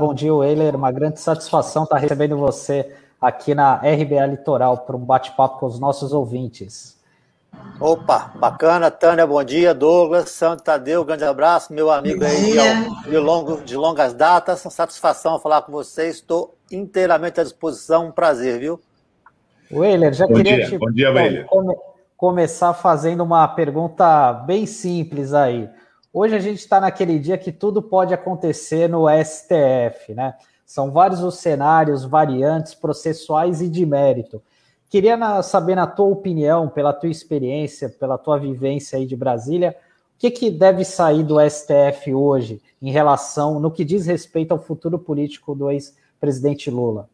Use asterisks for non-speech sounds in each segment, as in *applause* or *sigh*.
Bom dia, Weiler. Uma grande satisfação estar recebendo você aqui na RBA Litoral para um bate-papo com os nossos ouvintes. Opa, bacana, Tânia, bom dia, Douglas, Santo Tadeu, grande abraço, meu amigo aí de, longo, de longas datas, satisfação falar com vocês, estou inteiramente à disposição, um prazer, viu? Weiler, já bom queria dia. Te, bom dia, Weiler. Come, começar fazendo uma pergunta bem simples aí. Hoje a gente está naquele dia que tudo pode acontecer no STF, né? São vários os cenários, variantes, processuais e de mérito. Queria na, saber, na tua opinião, pela tua experiência, pela tua vivência aí de Brasília, o que, que deve sair do STF hoje em relação, no que diz respeito ao futuro político do ex-presidente Lula?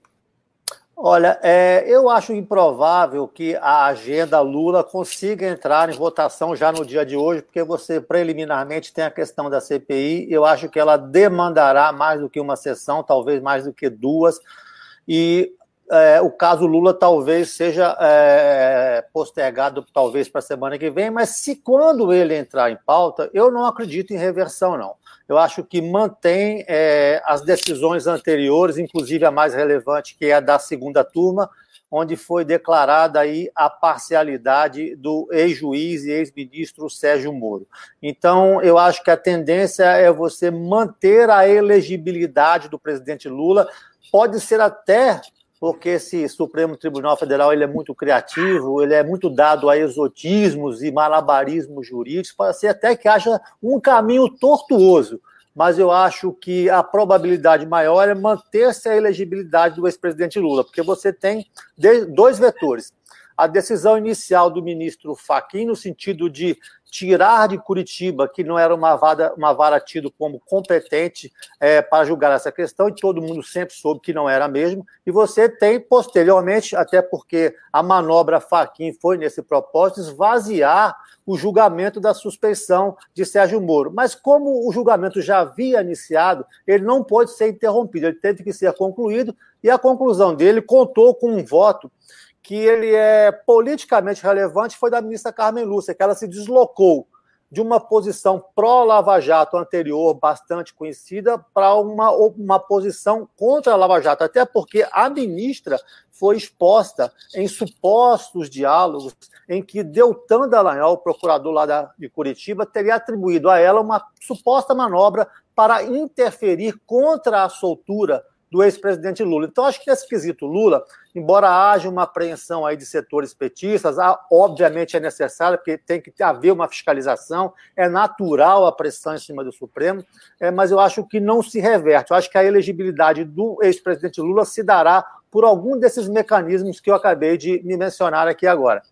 Olha, é, eu acho improvável que a agenda Lula consiga entrar em votação já no dia de hoje, porque você preliminarmente tem a questão da CPI. Eu acho que ela demandará mais do que uma sessão, talvez mais do que duas. E é, o caso Lula talvez seja é, postergado talvez para a semana que vem, mas se quando ele entrar em pauta, eu não acredito em reversão, não. Eu acho que mantém é, as decisões anteriores, inclusive a mais relevante, que é a da segunda turma, onde foi declarada aí a parcialidade do ex-juiz e ex-ministro Sérgio Moro. Então, eu acho que a tendência é você manter a elegibilidade do presidente Lula, pode ser até porque esse Supremo Tribunal Federal ele é muito criativo, ele é muito dado a exotismos e malabarismos jurídicos, pode ser até que haja um caminho tortuoso, mas eu acho que a probabilidade maior é manter-se a elegibilidade do ex-presidente Lula, porque você tem dois vetores. A decisão inicial do ministro Fachin, no sentido de tirar de Curitiba, que não era uma vara, uma vara tido como competente é, para julgar essa questão, e todo mundo sempre soube que não era mesmo, e você tem, posteriormente, até porque a manobra Faquin foi nesse propósito, esvaziar o julgamento da suspeição de Sérgio Moro. Mas como o julgamento já havia iniciado, ele não pôde ser interrompido, ele teve que ser concluído, e a conclusão dele contou com um voto que ele é politicamente relevante foi da ministra Carmen Lúcia, que ela se deslocou de uma posição pró-Lava Jato anterior, bastante conhecida, para uma, uma posição contra a Lava Jato, até porque a ministra foi exposta em supostos diálogos em que Deltan Dallagnol, procurador lá da, de Curitiba, teria atribuído a ela uma suposta manobra para interferir contra a soltura do ex-presidente Lula. Então, acho que nesse quesito Lula, embora haja uma apreensão aí de setores petistas, obviamente é necessário, porque tem que haver uma fiscalização, é natural a pressão em cima do Supremo, é, mas eu acho que não se reverte. Eu acho que a elegibilidade do ex-presidente Lula se dará por algum desses mecanismos que eu acabei de me mencionar aqui agora.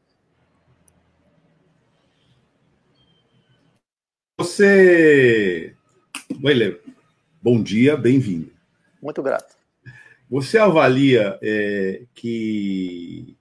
Você. Weiler, bom dia, bem-vindo. Muito grato. Você avalia é, que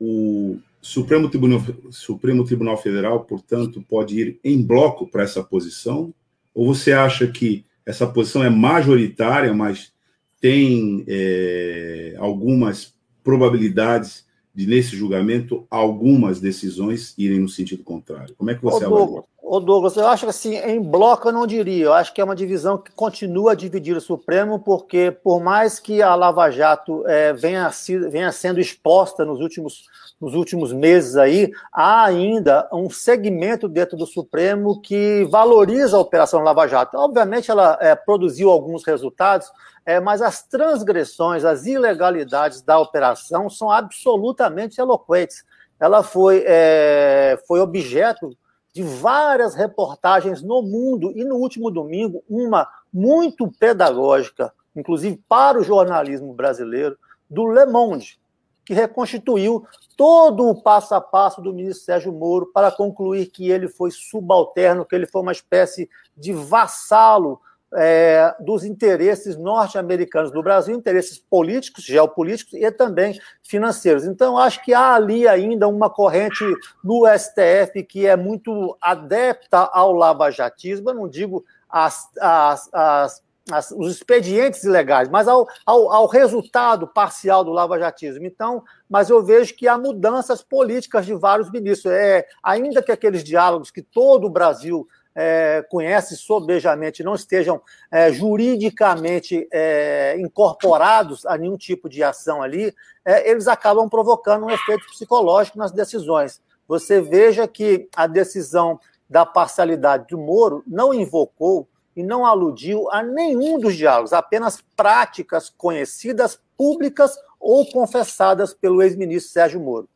o Supremo Tribunal, Supremo Tribunal Federal, portanto, pode ir em bloco para essa posição? Ou você acha que essa posição é majoritária, mas tem é, algumas probabilidades de, nesse julgamento, algumas decisões irem no sentido contrário? Como é que você Ô, avalia? Ô Douglas, eu acho que assim, em bloco eu não diria. Eu acho que é uma divisão que continua a dividir o Supremo, porque por mais que a Lava Jato é, venha, venha sendo exposta nos últimos, nos últimos meses aí, há ainda um segmento dentro do Supremo que valoriza a Operação Lava Jato. Obviamente ela é, produziu alguns resultados, é, mas as transgressões, as ilegalidades da operação são absolutamente eloquentes. Ela foi, é, foi objeto de várias reportagens no mundo e no último domingo, uma muito pedagógica, inclusive para o jornalismo brasileiro, do Le Monde, que reconstituiu todo o passo a passo do ministro Sérgio Moro para concluir que ele foi subalterno, que ele foi uma espécie de vassalo é, dos interesses norte-americanos do Brasil, interesses políticos, geopolíticos e também financeiros. Então, acho que há ali ainda uma corrente no STF que é muito adepta ao lavajatismo, eu não digo as, as, as, as, os expedientes ilegais, mas ao, ao, ao resultado parcial do lavajatismo. Então, mas eu vejo que há mudanças políticas de vários ministros. É, ainda que aqueles diálogos que todo o Brasil é, conhece sobejamente, não estejam é, juridicamente é, incorporados a nenhum tipo de ação ali, é, eles acabam provocando um efeito psicológico nas decisões. Você veja que a decisão da parcialidade do Moro não invocou e não aludiu a nenhum dos diálogos, apenas práticas conhecidas, públicas ou confessadas pelo ex-ministro Sérgio Moro.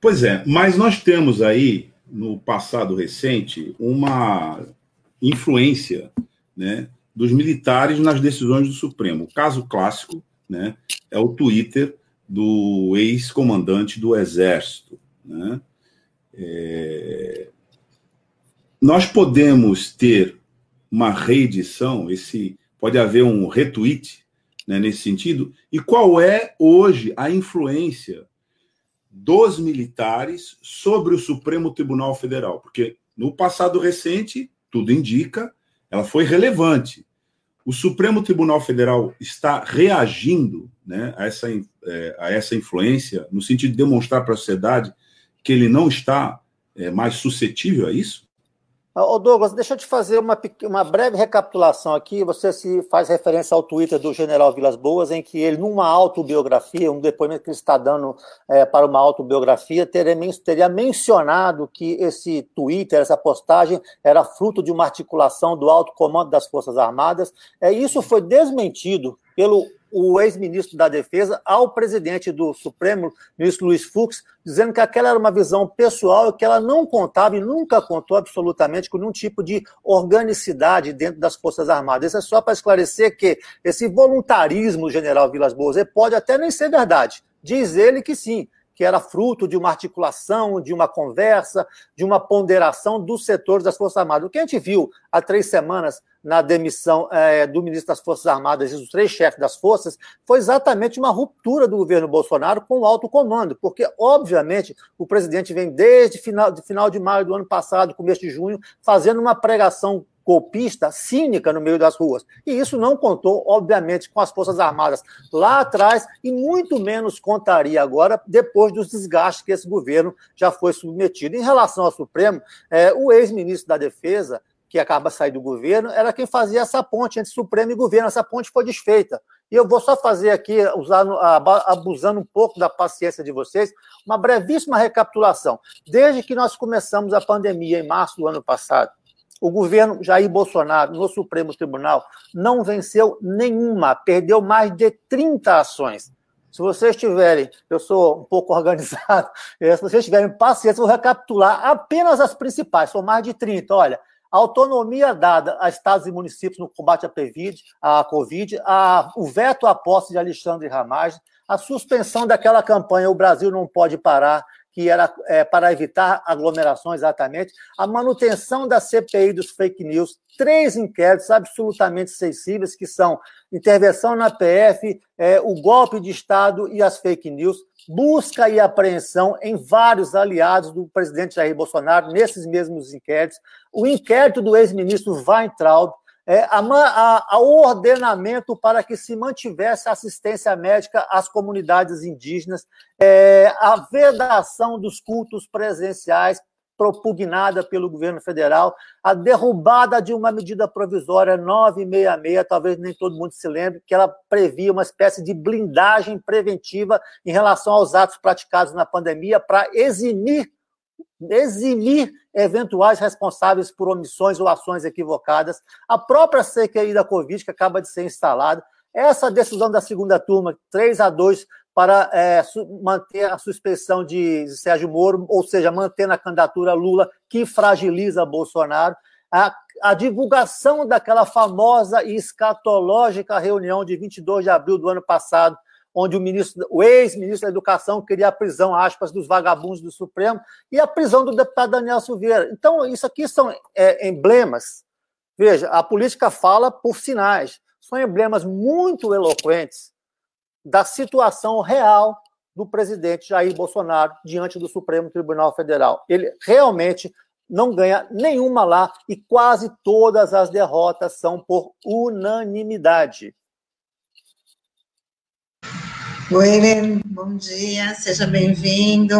Pois é, mas nós temos aí, no passado recente, uma influência né, dos militares nas decisões do Supremo. O caso clássico né, é o Twitter do ex-comandante do Exército. Né? É, nós podemos ter uma reedição, esse pode haver um retweet né, nesse sentido. E qual é hoje a influência dos militares sobre o Supremo Tribunal Federal? Porque no passado recente, tudo indica, ela foi relevante. O Supremo Tribunal Federal está reagindo né, a, essa, é, a essa influência, no sentido de demonstrar para a sociedade que ele não está é, mais suscetível a isso? Ô Douglas, deixa eu te fazer uma, uma breve recapitulação aqui. Você se faz referência ao Twitter do general Vilas Boas, em que ele, numa autobiografia, um depoimento que ele está dando é, para uma autobiografia, teria, teria mencionado que esse Twitter, essa postagem, era fruto de uma articulação do alto comando das Forças Armadas. É, isso foi desmentido pelo o ex-ministro da Defesa ao presidente do Supremo, ministro Luiz Fux, dizendo que aquela era uma visão pessoal e que ela não contava e nunca contou absolutamente com nenhum tipo de organicidade dentro das Forças Armadas. Isso é só para esclarecer que esse voluntarismo general Vilas Boas pode até nem ser verdade. Diz ele que sim, que era fruto de uma articulação, de uma conversa, de uma ponderação dos setores das Forças Armadas. O que a gente viu há três semanas na demissão é, do ministro das Forças Armadas e dos três chefes das forças foi exatamente uma ruptura do governo Bolsonaro com o alto comando, porque, obviamente, o presidente vem desde final de, final de maio do ano passado, começo de junho, fazendo uma pregação golpista, cínica no meio das ruas. E isso não contou, obviamente, com as Forças Armadas lá atrás e muito menos contaria agora, depois dos desgastes que esse governo já foi submetido. Em relação ao Supremo, é, o ex-ministro da Defesa, que acaba saindo do governo, era quem fazia essa ponte entre Supremo e governo. Essa ponte foi desfeita. E eu vou só fazer aqui, usando, abusando um pouco da paciência de vocês, uma brevíssima recapitulação. Desde que nós começamos a pandemia, em março do ano passado, o governo Jair Bolsonaro, no Supremo Tribunal, não venceu nenhuma, perdeu mais de 30 ações. Se vocês tiverem, eu sou um pouco *laughs* organizado, se vocês tiverem paciência, vou recapitular apenas as principais, são mais de 30. Olha, a autonomia dada a estados e municípios no combate à COVID, à COVID a, o veto à posse de Alexandre Ramagem, a suspensão daquela campanha O Brasil não pode parar, que era é, para evitar aglomerações exatamente, a manutenção da CPI dos fake news, três inquéritos absolutamente sensíveis, que são intervenção na PF, é, o golpe de Estado e as fake news, busca e apreensão em vários aliados do presidente Jair Bolsonaro nesses mesmos inquéritos, o inquérito do ex-ministro Weintraub, é, a, a, a, ordenamento para que se mantivesse assistência médica às comunidades indígenas, é, a vedação dos cultos presenciais propugnada pelo governo federal, a derrubada de uma medida provisória 966, talvez nem todo mundo se lembre, que ela previa uma espécie de blindagem preventiva em relação aos atos praticados na pandemia para eximir eximir eventuais responsáveis por omissões ou ações equivocadas, a própria CPI da Covid, que acaba de ser instalada, essa decisão da segunda turma, 3 a 2, para é, manter a suspensão de Sérgio Moro, ou seja, manter a candidatura Lula, que fragiliza Bolsonaro, a, a divulgação daquela famosa e escatológica reunião de 22 de abril do ano passado, onde o, ministro, o ex-ministro da Educação queria a prisão, aspas, dos vagabundos do Supremo e a prisão do deputado Daniel Silveira. Então, isso aqui são é, emblemas. Veja, a política fala por sinais. São emblemas muito eloquentes da situação real do presidente Jair Bolsonaro diante do Supremo Tribunal Federal. Ele realmente não ganha nenhuma lá e quase todas as derrotas são por unanimidade. Oi, bom dia, seja bem-vindo.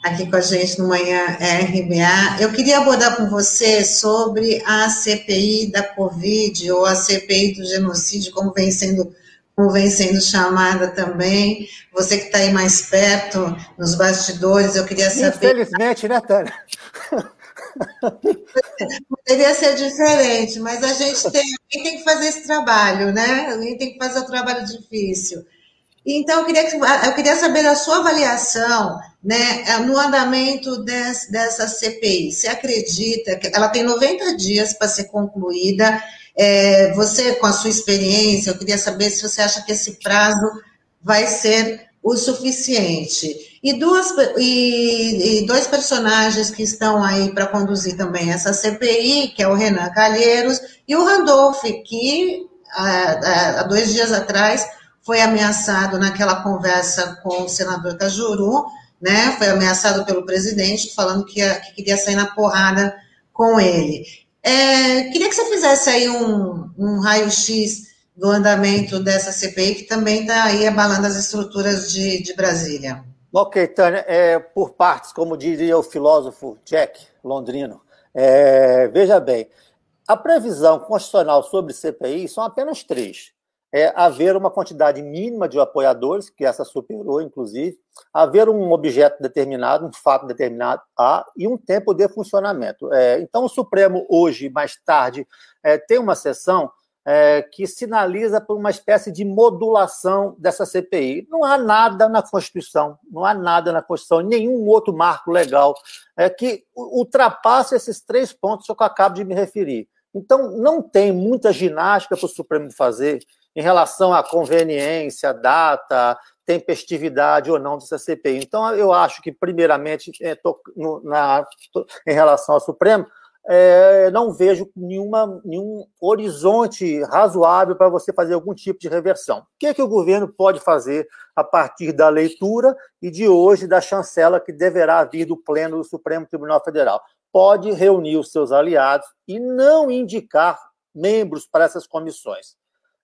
aqui com a gente no Manhã RBA. Eu queria abordar com você sobre a CPI da Covid, ou a CPI do genocídio, como vem sendo, como vem sendo chamada também. Você que está aí mais perto, nos bastidores, eu queria saber... Infelizmente, né, Tânia? Poderia ser diferente, mas a gente tem, tem que fazer esse trabalho, né? Alguém tem que fazer o trabalho difícil. Então, eu queria, eu queria saber a sua avaliação né, no andamento des, dessa CPI. Você acredita que ela tem 90 dias para ser concluída? É, você, com a sua experiência, eu queria saber se você acha que esse prazo vai ser o suficiente. E, duas, e, e dois personagens que estão aí para conduzir também essa CPI, que é o Renan Calheiros e o Randolph, que há, há dois dias atrás foi ameaçado naquela conversa com o senador Cajuru, né? Foi ameaçado pelo presidente, falando que, ia, que queria sair na porrada com ele. É, queria que você fizesse aí um, um raio-x do andamento dessa CPI, que também está aí abalando as estruturas de, de Brasília. Ok, Tânia, é, por partes, como diria o filósofo Jack Londrino. É, veja bem, a previsão constitucional sobre CPI são apenas três. É haver uma quantidade mínima de apoiadores, que essa superou, inclusive, haver um objeto determinado, um fato determinado, A, e um tempo de funcionamento. É, então, o Supremo, hoje, mais tarde, é, tem uma sessão é, que sinaliza por uma espécie de modulação dessa CPI. Não há nada na Constituição, não há nada na Constituição, nenhum outro marco legal é, que ultrapasse esses três pontos que eu acabo de me referir. Então, não tem muita ginástica para o Supremo fazer em relação à conveniência, data, tempestividade ou não dessa CPI. Então, eu acho que, primeiramente, é, no, na, em relação ao Supremo, é, não vejo nenhuma, nenhum horizonte razoável para você fazer algum tipo de reversão. O que, é que o governo pode fazer a partir da leitura e de hoje da chancela que deverá vir do Pleno do Supremo Tribunal Federal? Pode reunir os seus aliados e não indicar membros para essas comissões.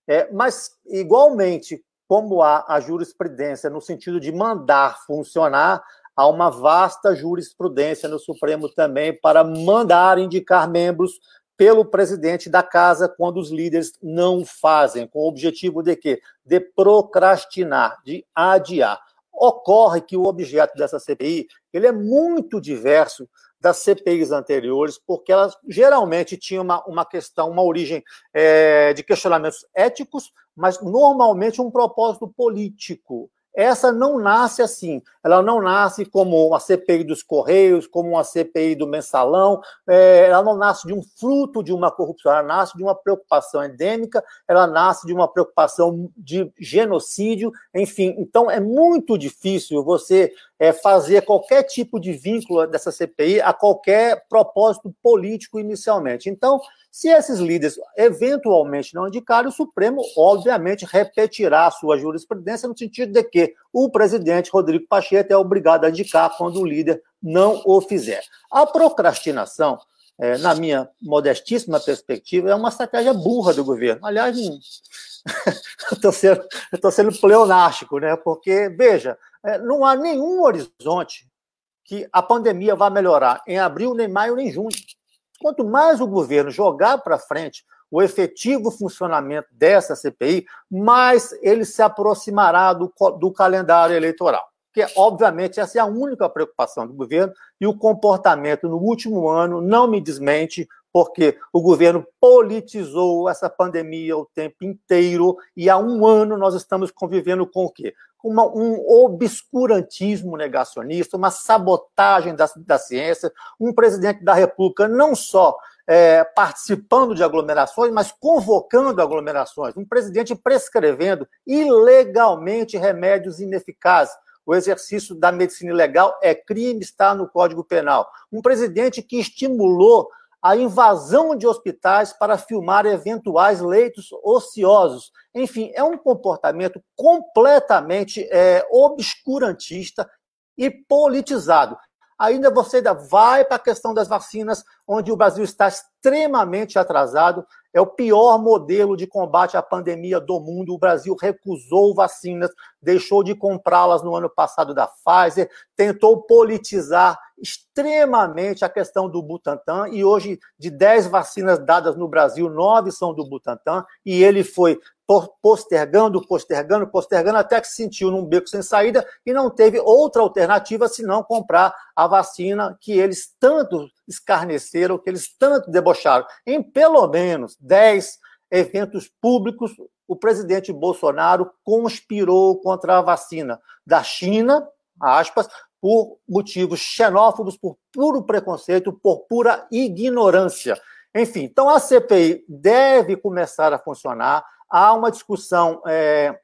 É, mas, igualmente, como há a jurisprudência no sentido de mandar funcionar, há uma vasta jurisprudência no Supremo também para mandar indicar membros pelo presidente da casa quando os líderes não fazem, com o objetivo de quê? De procrastinar, de adiar. Ocorre que o objeto dessa CPI ele é muito diverso das CPIs anteriores, porque elas geralmente tinham uma, uma questão, uma origem é, de questionamentos éticos, mas normalmente um propósito político. Essa não nasce assim. Ela não nasce como uma CPI dos Correios, como uma CPI do mensalão. É, ela não nasce de um fruto de uma corrupção. Ela nasce de uma preocupação endêmica. Ela nasce de uma preocupação de genocídio. Enfim, então é muito difícil você é, fazer qualquer tipo de vínculo dessa CPI a qualquer propósito político inicialmente. Então, se esses líderes eventualmente não indicarem, o Supremo, obviamente, repetirá a sua jurisprudência no sentido de que o presidente Rodrigo Pacheco é obrigado a indicar quando o líder não o fizer. A procrastinação, é, na minha modestíssima perspectiva, é uma estratégia burra do governo. Aliás, *laughs* estou sendo, sendo pleonástico, né? porque, veja, não há nenhum horizonte que a pandemia vá melhorar em abril, nem maio, nem junho. Quanto mais o governo jogar para frente o efetivo funcionamento dessa CPI, mais ele se aproximará do, do calendário eleitoral. Que, obviamente, essa é a única preocupação do governo e o comportamento no último ano não me desmente, porque o governo politizou essa pandemia o tempo inteiro e há um ano nós estamos convivendo com o quê? uma, um obscurantismo negacionista, uma sabotagem da, da ciência, um presidente da República não só é, participando de aglomerações, mas convocando aglomerações, um presidente prescrevendo ilegalmente remédios ineficazes. O exercício da medicina ilegal é crime, está no Código Penal. Um presidente que estimulou a invasão de hospitais para filmar eventuais leitos ociosos. Enfim, é um comportamento completamente é, obscurantista e politizado. Ainda você ainda vai para a questão das vacinas, onde o Brasil está extremamente atrasado. É o pior modelo de combate à pandemia do mundo. O Brasil recusou vacinas, deixou de comprá-las no ano passado da Pfizer, tentou politizar extremamente a questão do Butantan e hoje de 10 vacinas dadas no Brasil, nove são do Butantan e ele foi postergando, postergando, postergando, até que se sentiu num beco sem saída e não teve outra alternativa senão comprar a vacina que eles tanto escarneceram, que eles tanto debocharam. Em pelo menos 10 eventos públicos, o presidente Bolsonaro conspirou contra a vacina da China, aspas, por motivos xenófobos, por puro preconceito, por pura ignorância. Enfim, então a CPI deve começar a funcionar. Há uma discussão é,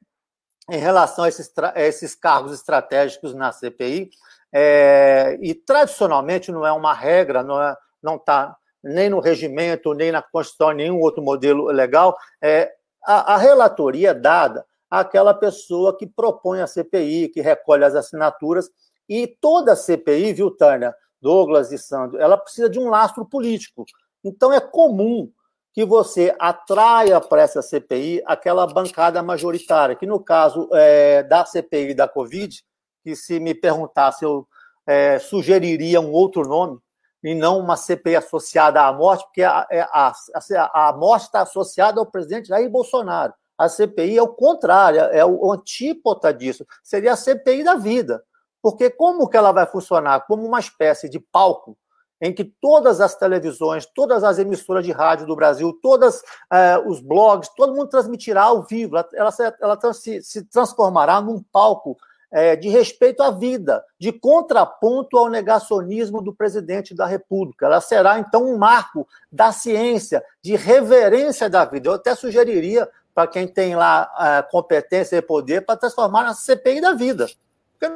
em relação a esses, a esses, cargos estratégicos na CPI, é, e tradicionalmente não é uma regra, não está não tá nem no regimento, nem na Constituição, nenhum outro modelo legal. É, a, a relatoria é dada àquela pessoa que propõe a CPI, que recolhe as assinaturas e toda a CPI, viu, Tânia, Douglas e Sandro, ela precisa de um lastro político. Então é comum que você atraia para essa CPI aquela bancada majoritária, que no caso é, da CPI da Covid, que se me perguntasse, eu é, sugeriria um outro nome, e não uma CPI associada à morte, porque a, é, a, a, a morte está associada ao presidente Jair Bolsonaro. A CPI é o contrário, é o antípota disso. Seria a CPI da vida. Porque como que ela vai funcionar? Como uma espécie de palco em que todas as televisões, todas as emissoras de rádio do Brasil, todos eh, os blogs, todo mundo transmitirá ao vivo. Ela, ela, ela se, se, transformará num palco eh, de respeito à vida, de contraponto ao negacionismo do presidente da República. Ela será, então, um marco da ciência, de reverência da vida. Eu até sugeriria para quem tem lá eh, competência e poder para transformar na CPI da vida.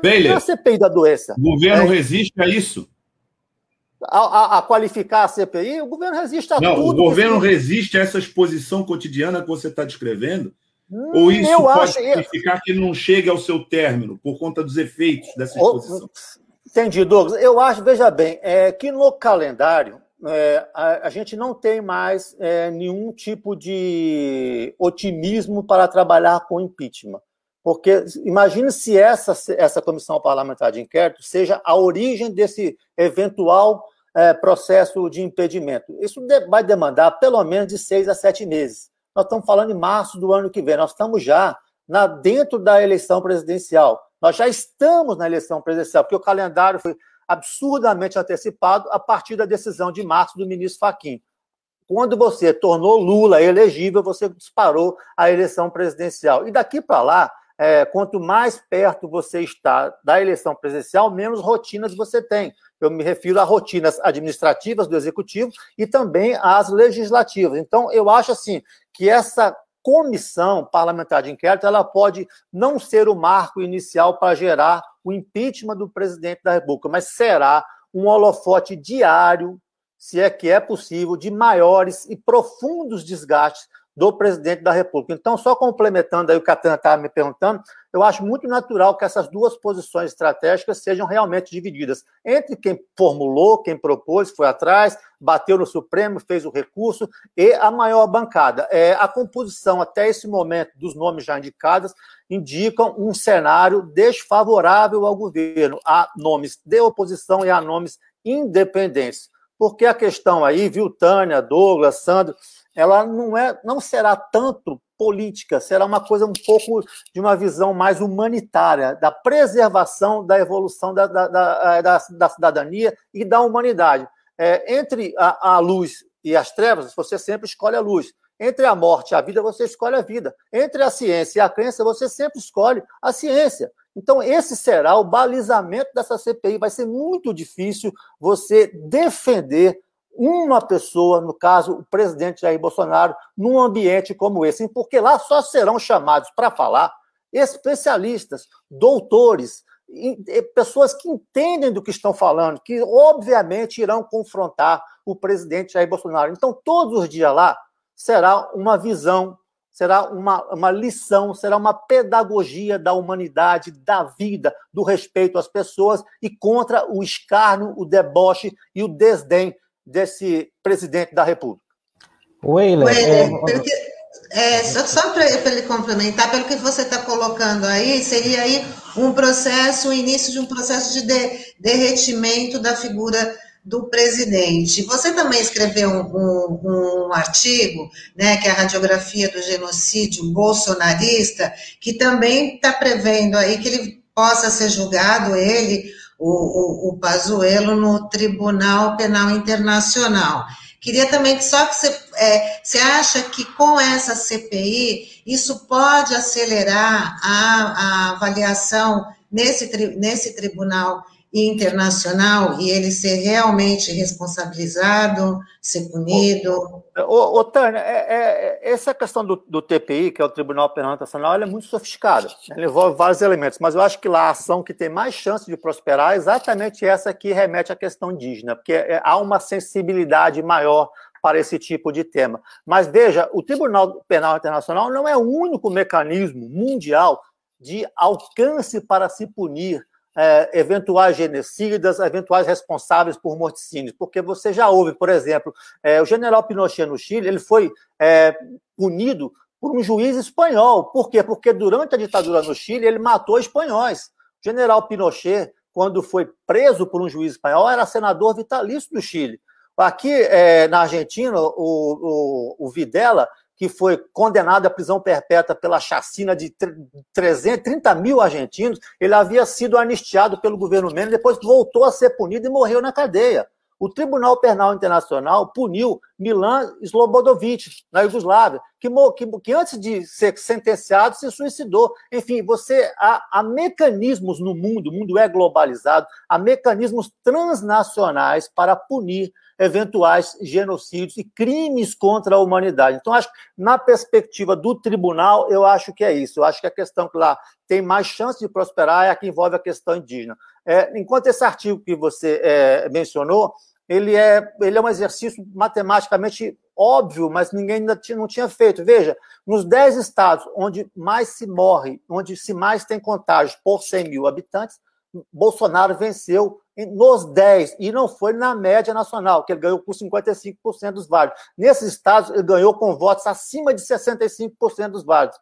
Baylor, não é a CPI da doença. O governo é, resiste a isso. A, a, a, qualificar a CPI, o governo resiste a não, tudo. O governo resiste a essa exposição cotidiana que você está descrevendo? Hum, Ou isso eu pode acho... significar que não chegue ao seu término por conta dos efeitos dessa exposição? Entendi, Douglas. Eu acho, veja bem, é, que no calendário é, a, a, gente não tem mais é, nenhum tipo de otimismo para trabalhar com impeachment. Porque imagine se essa, essa comissão parlamentar de inquérito seja a origem desse eventual é, processo de impedimento. Isso vai demandar pelo menos de seis a sete meses. Nós estamos falando em março do ano que vem, nós estamos já na, dentro da eleição presidencial. Nós já estamos na eleição presidencial, porque o calendário foi absurdamente antecipado a partir da decisão de março do ministro Faquim. Quando você tornou Lula elegível, você disparou a eleição presidencial. E daqui para lá, é, quanto mais perto você está da eleição presidencial, menos rotinas você tem. Eu me refiro a rotinas administrativas do executivo e também às legislativas. Então, eu acho assim que essa comissão parlamentar de inquérito ela pode não ser o marco inicial para gerar o impeachment do presidente da República, mas será um holofote diário, se é que é possível, de maiores e profundos desgastes do presidente da República. Então, só complementando aí o que a Tana estava me perguntando, eu acho muito natural que essas duas posições estratégicas sejam realmente divididas entre quem formulou, quem propôs, foi atrás, bateu no Supremo, fez o recurso, e a maior bancada. É, a composição, até esse momento, dos nomes já indicados, indicam um cenário desfavorável ao governo. Há nomes de oposição e há nomes independentes. Porque a questão aí, viu, Tânia, Douglas, Sandro, ela não, é, não será tanto política, será uma coisa um pouco de uma visão mais humanitária, da preservação da evolução da, da, da, da, da cidadania e da humanidade. É, entre a, a luz e as trevas, você sempre escolhe a luz. Entre a morte e a vida, você escolhe a vida. Entre a ciência e a crença, você sempre escolhe a ciência. Então, esse será o balizamento dessa CPI. Vai ser muito difícil você defender uma pessoa, no caso, o presidente Jair Bolsonaro, num ambiente como esse, porque lá só serão chamados para falar especialistas, doutores, pessoas que entendem do que estão falando, que obviamente irão confrontar o presidente Jair Bolsonaro. Então, todos os dias lá será uma visão, será uma, uma lição, será uma pedagogia da humanidade, da vida, do respeito às pessoas e contra o escárnio, o deboche e o desdém desse presidente da República. Weiler, é... É, só para ele complementar, pelo que você está colocando aí, seria aí um processo, o início de um processo de, de derretimento da figura do presidente. Você também escreveu um, um, um, artigo, né, que é a radiografia do genocídio bolsonarista, que também está prevendo aí que ele possa ser julgado, ele, o, o, o Pazuello, no Tribunal Penal Internacional. Queria também só que você, é, você acha que com essa CPI isso pode acelerar a, a avaliação nesse, nesse tribunal internacional e ele ser realmente responsabilizado, ser punido? Ô, ô, Tânia, é, é, essa questão do, do, TPI, que é o Tribunal Penal Internacional, é muito sofiscada. Ela envolve vários elementos, mas eu acho que lá a ação que tem mais chance de prosperar é exatamente essa que remete à questão indígena, porque é, há uma sensibilidade maior para esse tipo de tema. Mas veja, o Tribunal Penal Internacional não é o único mecanismo mundial de alcance para se punir é, eventuais genocidas, eventuais responsáveis por morticínios, porque você já ouve, por exemplo, é, o general Pinochet no Chile, ele foi é, punido por um juiz espanhol. Por quê? Porque durante a ditadura no Chile, ele matou espanhóis. O general Pinochet, quando foi preso por um juiz espanhol, era senador vitalício do Chile. Aqui é, na Argentina, o, o, o Videla que foi condenado à prisão perpétua pela chacina de 330 mil argentinos, ele havia sido anistiado pelo governo Menem, depois voltou a ser punido e morreu na cadeia. O Tribunal Penal Internacional puniu Milan Slobodovic, na Iugoslávia, que, que, que, antes de ser sentenciado se suicidou. Enfim, você há, há mecanismos no mundo, o mundo é globalizado, há mecanismos transnacionais para punir eventuais genocídios e crimes contra a humanidade. Então, acho que, na perspectiva do tribunal, eu acho que é isso. Eu acho que a questão que lá tem mais chance de prosperar é a que envolve a questão indígena. É, enquanto esse artigo que você é, mencionou, ele é, ele é um exercício matematicamente óbvio, mas ninguém ainda tinha, não tinha feito. Veja, nos 10 estados onde mais se morre, onde se mais tem contágio por 100 mil habitantes, Bolsonaro venceu nos 10, e não foi na média nacional, que ele ganhou com 55% dos válidos. Nesses estados, ele ganhou com votos acima de 65% dos válidos.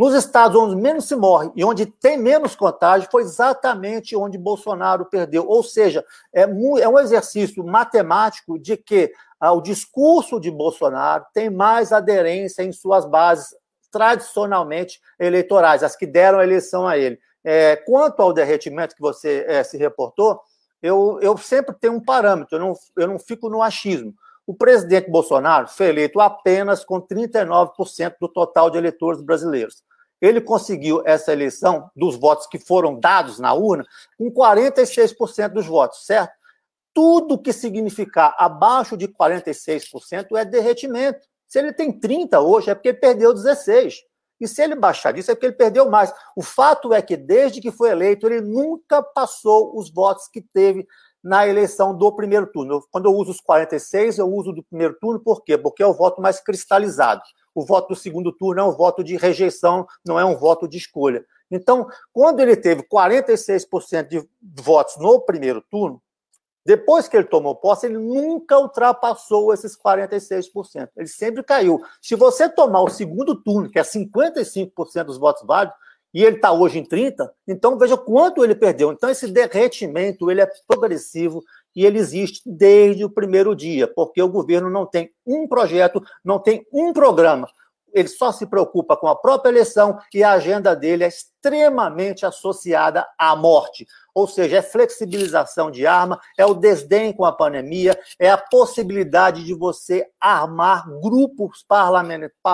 Nos estados onde menos se morre e onde tem menos contágio, foi exatamente onde Bolsonaro perdeu. Ou seja, é, é um exercício matemático de que ah, o discurso de Bolsonaro tem mais aderência em suas bases tradicionalmente eleitorais, as que deram a eleição a ele. É, quanto ao derretimento que você é, se reportou, eu, eu sempre tenho um parâmetro, eu não, eu não fico no achismo. O presidente Bolsonaro foi eleito apenas com 39% do total de eleitores brasileiros. Ele conseguiu essa eleição dos votos que foram dados na urna com 46% dos votos, certo? Tudo que significar abaixo de 46% é derretimento. Se ele tem 30 hoje, é porque perdeu 16. E se ele baixar disso, é porque ele perdeu mais. O fato é que, desde que foi eleito, ele nunca passou os votos que teve na eleição do primeiro turno. Quando eu uso os 46, eu uso do primeiro turno, por quê? Porque é o voto mais cristalizado. O voto do segundo turno é um voto de rejeição, não é um voto de escolha. Então, quando ele teve 46% de votos no primeiro turno, depois que ele tomou posse, ele nunca ultrapassou esses 46%. Ele sempre caiu. Se você tomar o segundo turno, que é 55% dos votos válidos, e ele está hoje em 30%, então veja quanto ele perdeu. Então, esse derretimento ele é progressivo e ele existe desde o primeiro dia, porque o governo não tem um projeto, não tem um programa ele só se preocupa com a própria eleição e a agenda dele é extremamente associada à morte. Ou seja, é flexibilização de arma, é o desdém com a pandemia, é a possibilidade de você armar grupos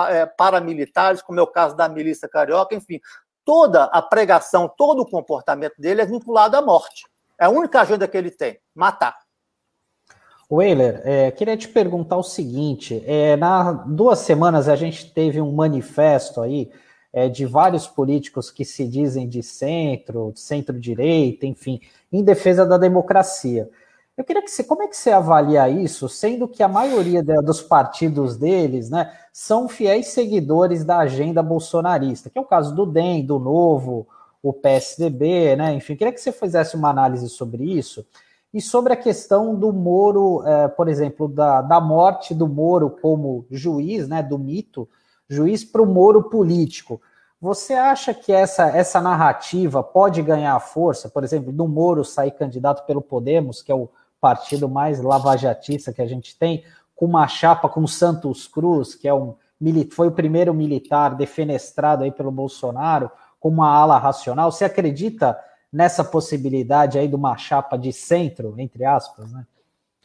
é, paramilitares, como é o caso da milícia carioca, enfim. Toda a pregação, todo o comportamento dele é vinculado à morte. É a única agenda que ele tem: matar. Weiler, é, queria te perguntar o seguinte: é, na duas semanas a gente teve um manifesto aí é, de vários políticos que se dizem de centro, centro-direita, enfim, em defesa da democracia. Eu queria que você, como é que você avalia isso, sendo que a maioria dos partidos deles, né, são fiéis seguidores da agenda bolsonarista, que é o caso do DEM, do Novo, o PSDB, né, enfim, queria que você fizesse uma análise sobre isso. E sobre a questão do Moro, é, por exemplo, da, da morte do Moro como juiz, né, do mito, juiz para o Moro político. Você acha que essa, essa narrativa pode ganhar força, por exemplo, do Moro sair candidato pelo Podemos, que é o partido mais lavajatista que a gente tem, com uma chapa com Santos Cruz, que é um foi o primeiro militar defenestrado aí pelo Bolsonaro, com uma ala racional. Você acredita nessa possibilidade aí de uma chapa de centro, entre aspas, né?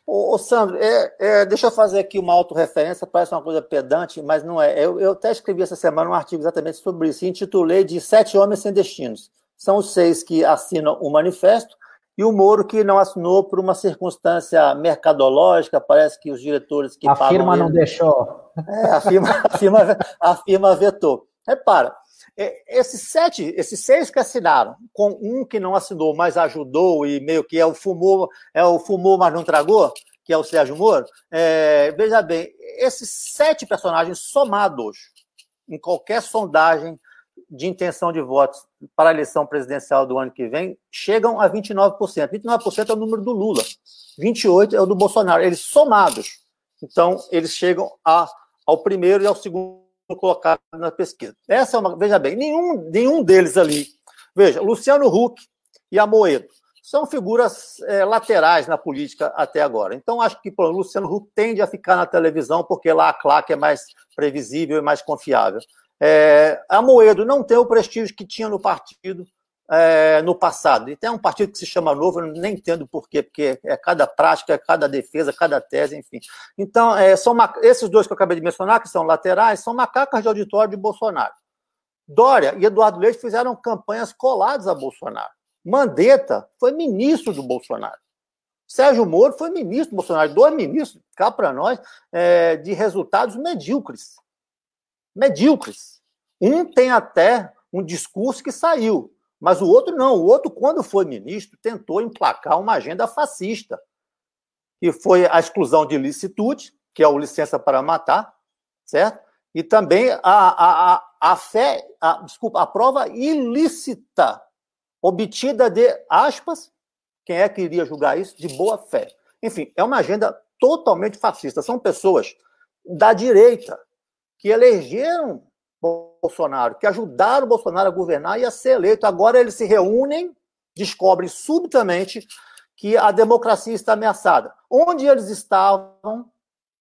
Ô, ô Sandro, é, é, deixa eu fazer aqui uma autorreferência, parece uma coisa pedante, mas não é. Eu, eu, até escrevi essa semana um artigo exatamente sobre isso, intitulei de Sete Homens Sem Destinos. São os seis que assinam o manifesto e o Moro que não assinou por uma circunstância mercadológica, parece que os diretores que A firma ele, não deixou. É, a firma, a firma, a firma vetou. Repara, é, esses sete, esses seis que assinaram, com um que não assinou, mas ajudou e meio que é o fumou, é o fumou, mas não tragou, que é o Sérgio Moro. É, veja bem, esses sete personagens somados em qualquer sondagem de intenção de votos para a eleição presidencial do ano que vem chegam a 29%. 29% é o número do Lula, 28% é o do Bolsonaro. Eles somados, então eles chegam a, ao primeiro e ao segundo colocado na pesquisa. Essa é uma, veja bem, nenhum, nenhum deles ali. Veja, Luciano Huck e Amoedo são figuras é, laterais na política até agora. Então, acho que o Luciano Huck tende a ficar na televisão, porque lá a claque é mais previsível e mais confiável. É, Amoedo não tem o prestígio que tinha no partido é, no passado. E tem um partido que se chama Novo, eu nem entendo por quê, porque é cada prática, é cada defesa, cada tese, enfim. Então, é, são esses dois que eu acabei de mencionar, que são laterais, são macacas de auditório de Bolsonaro. Dória e Eduardo Leite fizeram campanhas coladas a Bolsonaro. Mandetta foi ministro do Bolsonaro. Sérgio Moro foi ministro do Bolsonaro. Dois ministros, cá para nós, é, de resultados medíocres. Medíocres. Um tem até um discurso que saiu. Mas o outro não. O outro, quando foi ministro, tentou emplacar uma agenda fascista, que foi a exclusão de licitude, que é o licença para matar, certo? E também a, a, a, a fé, a, desculpa, a prova ilícita obtida de aspas, quem é que iria julgar isso? De boa fé. Enfim, é uma agenda totalmente fascista. São pessoas da direita que elegeram Bolsonaro, que ajudaram Bolsonaro a governar e a ser eleito. Agora eles se reúnem, descobrem subitamente que a democracia está ameaçada. Onde eles estavam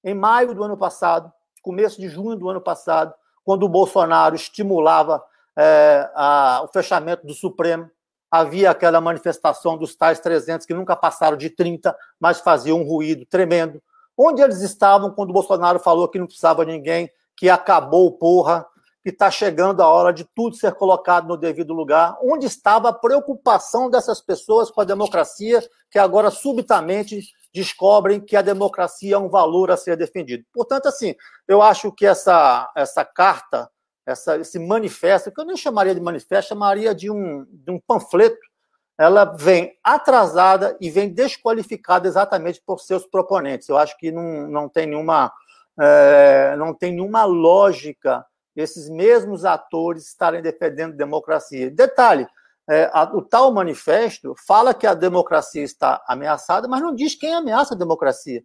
em maio do ano passado, começo de junho do ano passado, quando o Bolsonaro estimulava é, a, o fechamento do Supremo, havia aquela manifestação dos tais 300 que nunca passaram de 30, mas faziam um ruído tremendo. Onde eles estavam quando o Bolsonaro falou que não precisava de ninguém, que acabou, porra, que está chegando a hora de tudo ser colocado no devido lugar. Onde estava a preocupação dessas pessoas com a democracia, que agora subitamente descobrem que a democracia é um valor a ser defendido? Portanto, assim, eu acho que essa, essa carta, essa, esse manifesto, que eu nem chamaria de manifesto, chamaria de um, de um panfleto, ela vem atrasada e vem desqualificada exatamente por seus proponentes. Eu acho que não, não tem nenhuma. É, não tem nenhuma lógica esses mesmos atores estarem defendendo democracia. Detalhe, é, a, o tal manifesto fala que a democracia está ameaçada, mas não diz quem ameaça a democracia.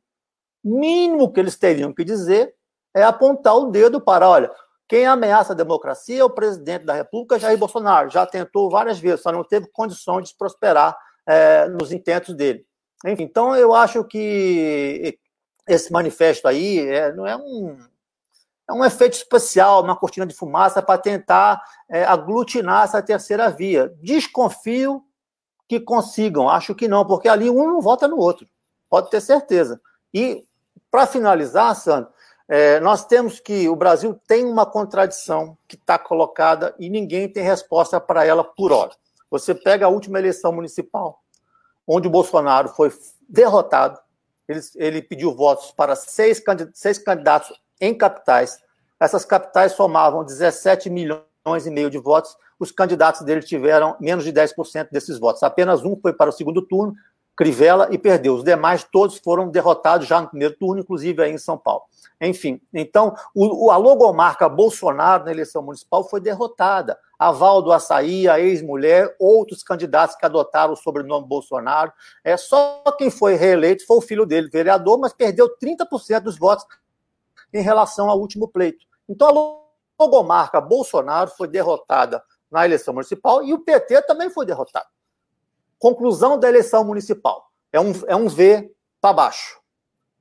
Mínimo que eles teriam que dizer é apontar o dedo para, olha, quem ameaça a democracia é o presidente da República, Jair Bolsonaro. Já tentou várias vezes, só não teve condições de prosperar é, nos intentos dele. Enfim, então eu acho que esse manifesto aí é, não é um, é um efeito especial, uma cortina de fumaça para tentar é, aglutinar essa terceira via. Desconfio que consigam, acho que não, porque ali um não vota no outro, pode ter certeza. E, para finalizar, Sandro, é, nós temos que o Brasil tem uma contradição que está colocada e ninguém tem resposta para ela por hora. Você pega a última eleição municipal, onde o Bolsonaro foi derrotado, ele, ele pediu votos para seis, seis candidatos em capitais. Essas capitais somavam 17 milhões e meio de votos. Os candidatos dele tiveram menos de 10% desses votos. Apenas um foi para o segundo turno Crivella e perdeu. Os demais todos foram derrotados já no primeiro turno, inclusive aí em São Paulo. Enfim, então o, a logomarca Bolsonaro na eleição municipal foi derrotada. A do Açaí, a ex-mulher, outros candidatos que adotaram o sobrenome Bolsonaro. É só quem foi reeleito foi o filho dele, vereador, mas perdeu 30% dos votos em relação ao último pleito. Então a logomarca Bolsonaro foi derrotada na eleição municipal e o PT também foi derrotado. Conclusão da eleição municipal. É um, é um V para baixo.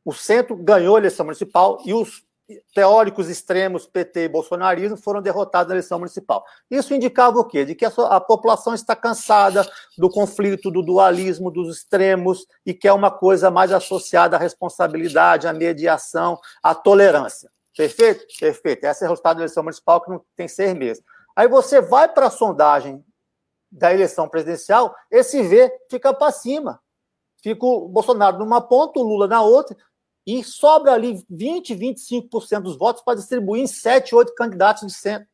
O centro ganhou a eleição municipal e os teóricos extremos, PT e bolsonarismo, foram derrotados na eleição municipal. Isso indicava o quê? De que a, a, população está cansada do conflito, do dualismo, dos extremos e quer uma coisa mais associada à responsabilidade, à mediação, à tolerância. Perfeito? Perfeito. Esse é o resultado da eleição municipal que não tem seis meses. Aí você vai para a sondagem da eleição presidencial, esse V fica para cima. Fica o Bolsonaro numa ponta, o Lula na outra, e sobra ali 20, 25% dos votos para distribuir em 7, 8 candidatos de centro.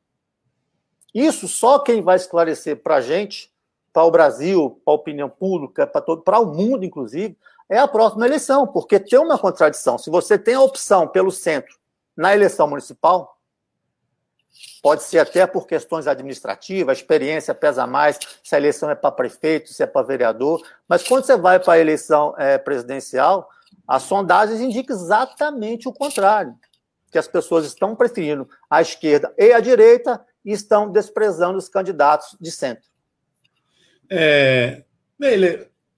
Isso só quem vai esclarecer para a gente, para o Brasil, para a opinião pública, para todo, para o mundo, inclusive, é a próxima eleição, porque tem uma contradição. Se você tem a opção pelo centro na eleição municipal, Pode ser até por questões administrativas, a experiência pesa mais, se a eleição é para prefeito, se é para vereador. Mas quando você vai para a eleição é, presidencial, as sondagens indicam exatamente o contrário: que as pessoas estão preferindo a esquerda e a direita e estão desprezando os candidatos de centro. É,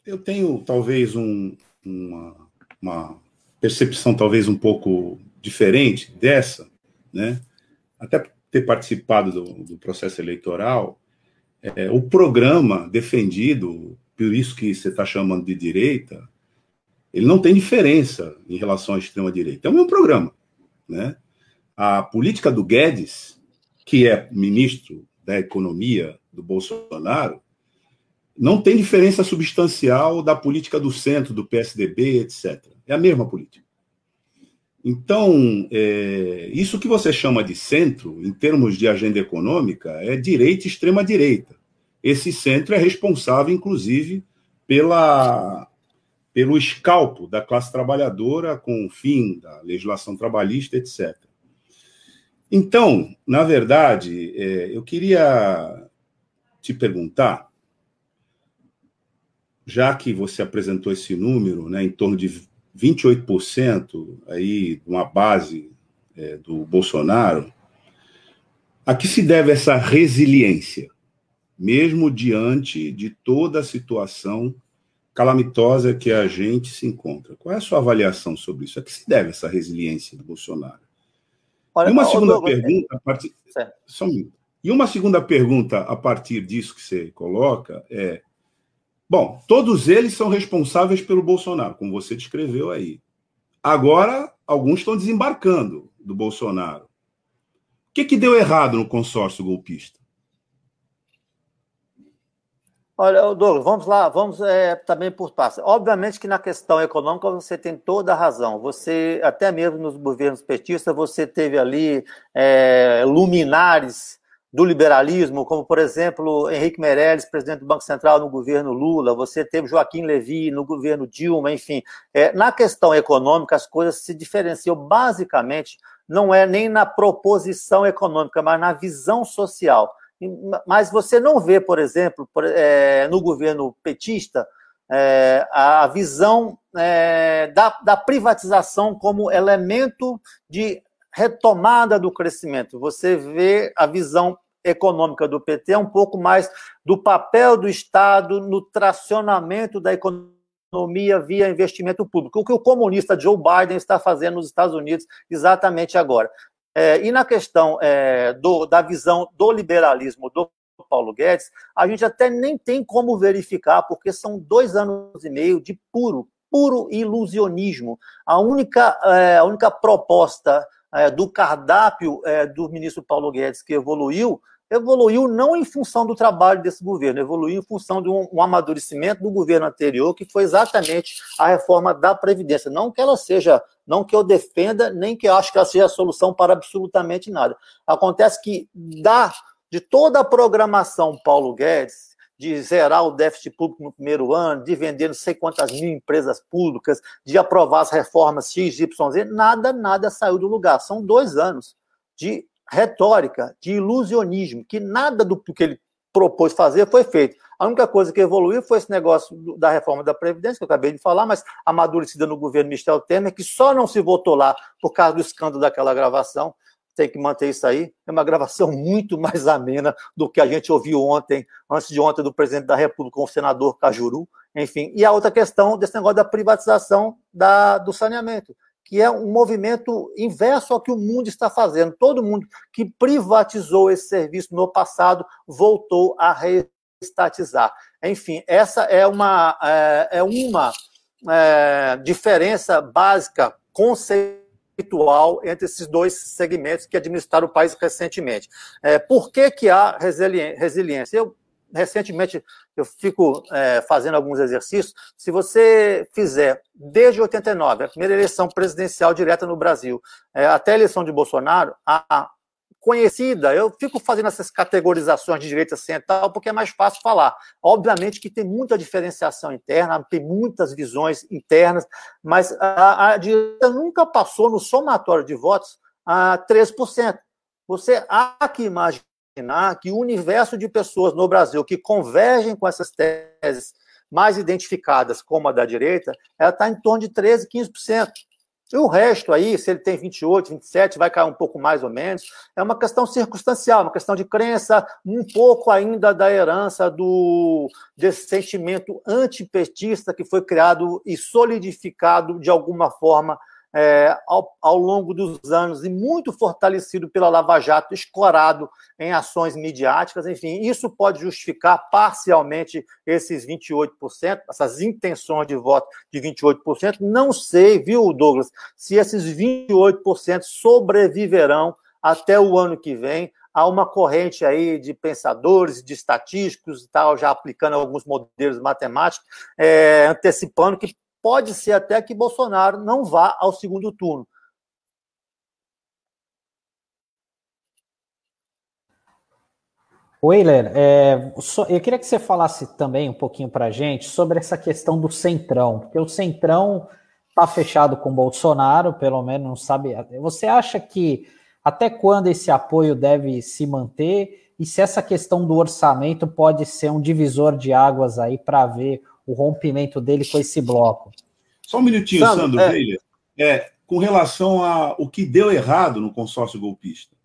eu tenho talvez um, uma, uma percepção talvez um pouco diferente dessa, né? Até ter participado do, do processo eleitoral, é, o programa defendido, por isso que você está chamando de direita, ele não tem diferença em relação à extrema-direita. É o mesmo programa. Né? A política do Guedes, que é ministro da Economia do Bolsonaro, não tem diferença substancial da política do centro, do PSDB, etc. É a mesma política. Então, é, isso que você chama de centro, em termos de agenda econômica, é direita e extrema-direita. Esse centro é responsável, inclusive, pela, pelo escalpo da classe trabalhadora com o fim da legislação trabalhista, etc. Então, na verdade, é, eu queria te perguntar, já que você apresentou esse número, né, em torno de 28% aí, uma base é, do Bolsonaro, a que se deve essa resiliência, mesmo diante de toda a situação calamitosa que a gente se encontra? Qual é a sua avaliação sobre isso? A que se deve essa resiliência do Bolsonaro? Olha, e uma segunda Douglas, pergunta, partir... Um E uma segunda pergunta a partir disso que você coloca é Bom, todos eles são responsáveis pelo Bolsonaro, como você descreveu aí. Agora, alguns estão desembarcando do Bolsonaro. O que, que deu errado no consórcio golpista? Olha, Douglas, vamos lá, vamos é, também por partes. Obviamente que na questão econômica você tem toda a razão. Você, até mesmo nos governos petistas, você teve ali é, luminares do liberalismo, como, por exemplo, Henrique Meirelles, presidente do Banco Central no governo Lula, você teve Joaquim Levy no governo Dilma, enfim. É, na questão econômica, as coisas se diferenciam basicamente, não é nem na proposição econômica, mas na visão social. Mas você não vê, por exemplo, é, no governo petista, é, a visão é, da, da privatização como elemento de retomada do crescimento. Você vê a visão econômica do PT é um pouco mais do papel do Estado no tracionamento da economia via investimento público, o que o comunista Joe Biden está fazendo nos Estados Unidos exatamente agora. É, e na questão é, do, da visão do liberalismo do Paulo Guedes, a gente até nem tem como verificar, porque são dois anos e meio de puro, puro ilusionismo. A única, é, a única proposta é, do cardápio é, do ministro Paulo Guedes que evoluiu evoluiu não em função do trabalho desse governo, evoluiu em função de um, um, amadurecimento do governo anterior, que foi exatamente a reforma da Previdência. Não que ela seja, não que eu defenda, nem que eu acho que ela seja a solução para absolutamente nada. Acontece que da, de toda a programação Paulo Guedes, de zerar o déficit público no primeiro ano, de vender não sei quantas mil empresas públicas, de aprovar as reformas X, Y, Z, nada, nada saiu do lugar. São dois anos de retórica, de ilusionismo, que nada do que ele propôs fazer foi feito. A única coisa que evoluiu foi esse negócio da reforma da Previdência, que eu acabei de falar, mas amadurecida no governo Michel Temer, que só não se votou lá por causa do escândalo daquela gravação tem que manter isso aí. É uma gravação muito mais amena do que a gente ouviu ontem, antes de ontem, do presidente da República com o senador Cajuru. Enfim, e a outra questão desse negócio da privatização da, do saneamento, que é um movimento inverso ao que o mundo está fazendo. Todo mundo que privatizou esse serviço no passado voltou a reestatizar. Enfim, essa é uma, é, é uma é, diferença básica, conceitual entre esses dois segmentos que administraram o país recentemente. É, por que, que há resiliência? Eu, recentemente, eu fico é, fazendo alguns exercícios. Se você fizer, desde 89, a primeira eleição presidencial direta no Brasil, é, até a eleição de Bolsonaro, a conhecida. Eu fico fazendo essas categorizações de direita central porque é mais fácil falar. Obviamente que tem muita diferenciação interna, tem muitas visões internas, mas a, a direita nunca passou no somatório de votos a 3%. Você há que imaginar que o universo de pessoas no Brasil que convergem com essas teses mais identificadas como a da direita, ela está em torno de 13%, 15%. E o resto aí, se ele tem 28, 27, vai cair um pouco mais ou menos. É uma questão circunstancial, uma questão de crença, um pouco ainda da herança do desse sentimento antipetista que foi criado e solidificado de alguma forma é, ao, ao, longo dos anos e muito fortalecido pela Lava Jato, escorado em ações midiáticas, enfim, isso pode justificar parcialmente esses 28%, essas intenções de voto de 28%. Não sei, viu, Douglas, se esses 28% sobreviverão até o ano que vem. Há uma corrente aí de pensadores, de estatísticos e tal, já aplicando alguns modelos matemáticos, é, antecipando que pode ser até que Bolsonaro não vá ao segundo turno. Weiler, é, eu queria que você falasse também um pouquinho para a gente sobre essa questão do Centrão, porque o Centrão está fechado com Bolsonaro, pelo menos não sabe. Você acha que até quando esse apoio deve se manter e se essa questão do orçamento pode ser um divisor de águas aí para ver o rompimento dele com esse bloco. Só um minutinho, Sandro, Sandro é... é, com relação ao que deu errado no consórcio golpista.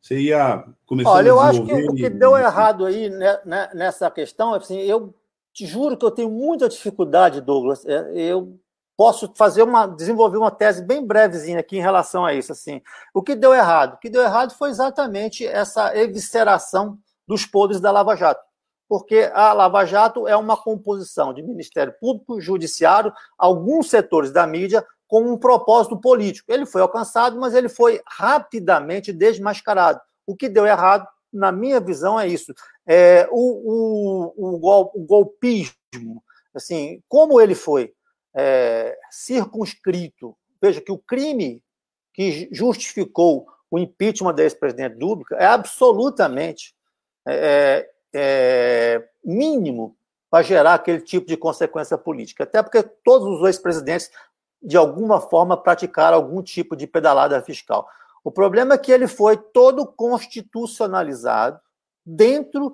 Você ia começar Olha, eu acho que o que deu errado aí né, né, nessa questão, assim, eu te juro que eu tenho muita dificuldade, Douglas. É, eu posso fazer uma desenvolver uma tese bem brevezinha aqui em relação a isso. Assim, o que deu errado? O que deu errado foi exatamente essa evisceração dos podres da Lava Jato porque a Lava Jato é uma composição de Ministério Público, Judiciário, alguns setores da mídia com um propósito político. Ele foi alcançado, mas ele foi rapidamente desmascarado. O que deu errado, na minha visão, é isso. É, o, o, o, gol, o golpismo, assim, como ele foi é, circunscrito, veja que o crime que justificou o impeachment da ex-presidente Dúbica é absolutamente é, é, mínimo para gerar aquele tipo de consequência política. Até porque todos os ex-presidentes, de alguma forma, praticaram algum tipo de pedalada fiscal. O problema é que ele foi todo constitucionalizado dentro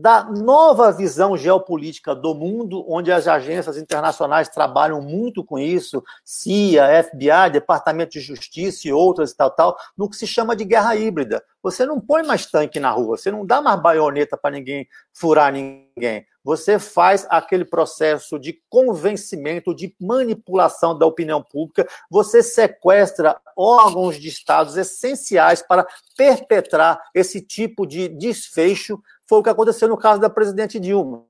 da nova visão geopolítica do mundo, onde as agências internacionais trabalham muito com isso, CIA, FBI, Departamento de Justiça e outras e tal, tal, no que se chama de guerra híbrida. Você não põe mais tanque na rua, você não dá mais baioneta para ninguém furar ninguém. Você faz aquele processo de convencimento, de manipulação da opinião pública, você sequestra órgãos de estados essenciais para perpetrar esse tipo de desfecho foi o que aconteceu no caso da presidente Dilma.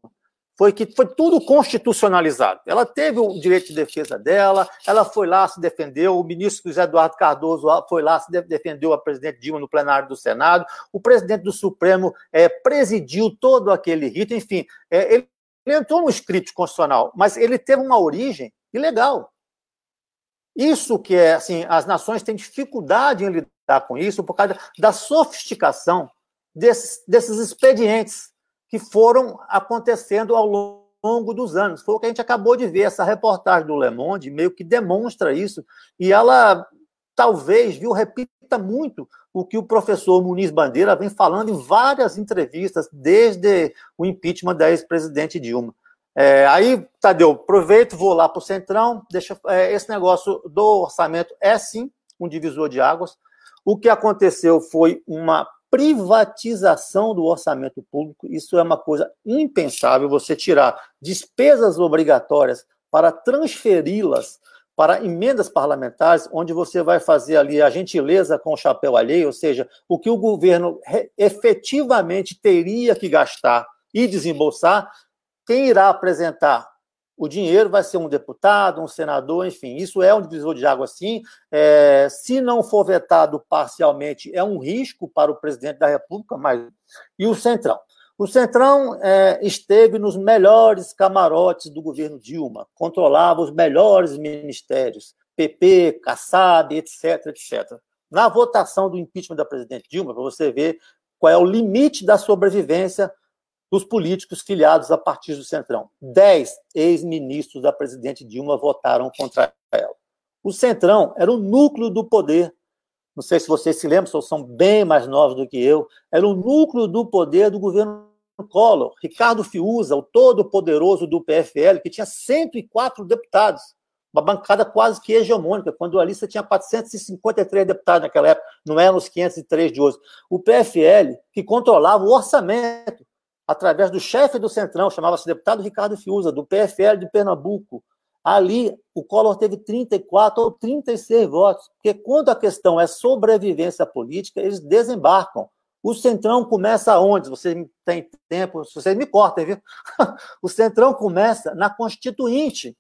Foi que foi tudo constitucionalizado. Ela teve o direito de defesa dela, ela foi lá, se defendeu, o ministro José Eduardo Cardoso foi lá, se defendeu a presidente Dilma no plenário do Senado, o presidente do Supremo é, presidiu todo aquele rito, enfim, é, ele, ele entrou no escrito constitucional, mas ele teve uma origem ilegal. Isso que é, assim, as nações têm dificuldade em lidar com isso por causa da sofisticação desses, desses expedientes que foram acontecendo ao longo dos anos. Foi o que a gente acabou de ver, essa reportagem do Le Monde meio que demonstra isso, e ela talvez, viu, repita muito o que o professor Muniz Bandeira vem falando em várias entrevistas desde o impeachment da ex-presidente Dilma. É, aí, Tadeu, aproveito, vou lá para o Centrão, deixa, é, esse negócio do orçamento é sim um divisor de águas. O que aconteceu foi uma privatização do orçamento público. Isso é uma coisa impensável, você tirar despesas obrigatórias para transferi-las para emendas parlamentares, onde você vai fazer ali a gentileza com o chapéu alheio, ou seja, o que o governo efetivamente teria que gastar e desembolsar, quem irá apresentar o dinheiro vai ser um deputado, um senador, enfim, isso é um divisor de água, sim. É, se não for vetado parcialmente, é um risco para o presidente da República, mas e o Centrão? O Centrão é, esteve nos melhores camarotes do governo Dilma, controlava os melhores ministérios, PP, Kassab, etc, etc. Na votação do impeachment da presidente Dilma, para você ver qual é o limite da sobrevivência dos políticos filiados a partir do Centrão. Dez ex-ministros da presidente Dilma votaram contra ela. O Centrão era o núcleo do poder. Não sei se vocês se lembram, são bem mais novos do que eu. Era o núcleo do poder do governo Collor. Ricardo Fiuza, o todo-poderoso do PFL, que tinha 104 deputados. Uma bancada quase que hegemônica, quando a lista tinha 453 deputados naquela época, não eram os 503 de hoje. O PFL, que controlava o orçamento, através do chefe do Centrão, chamava-se deputado Ricardo Fiuza, do PFL de Pernambuco. Ali, o Collor teve 34 ou 36 votos, porque quando a questão é sobrevivência política, eles desembarcam. O Centrão começa onde? Você tem tempo, vocês me cortem, viu? *laughs* O Centrão começa na Constituinte.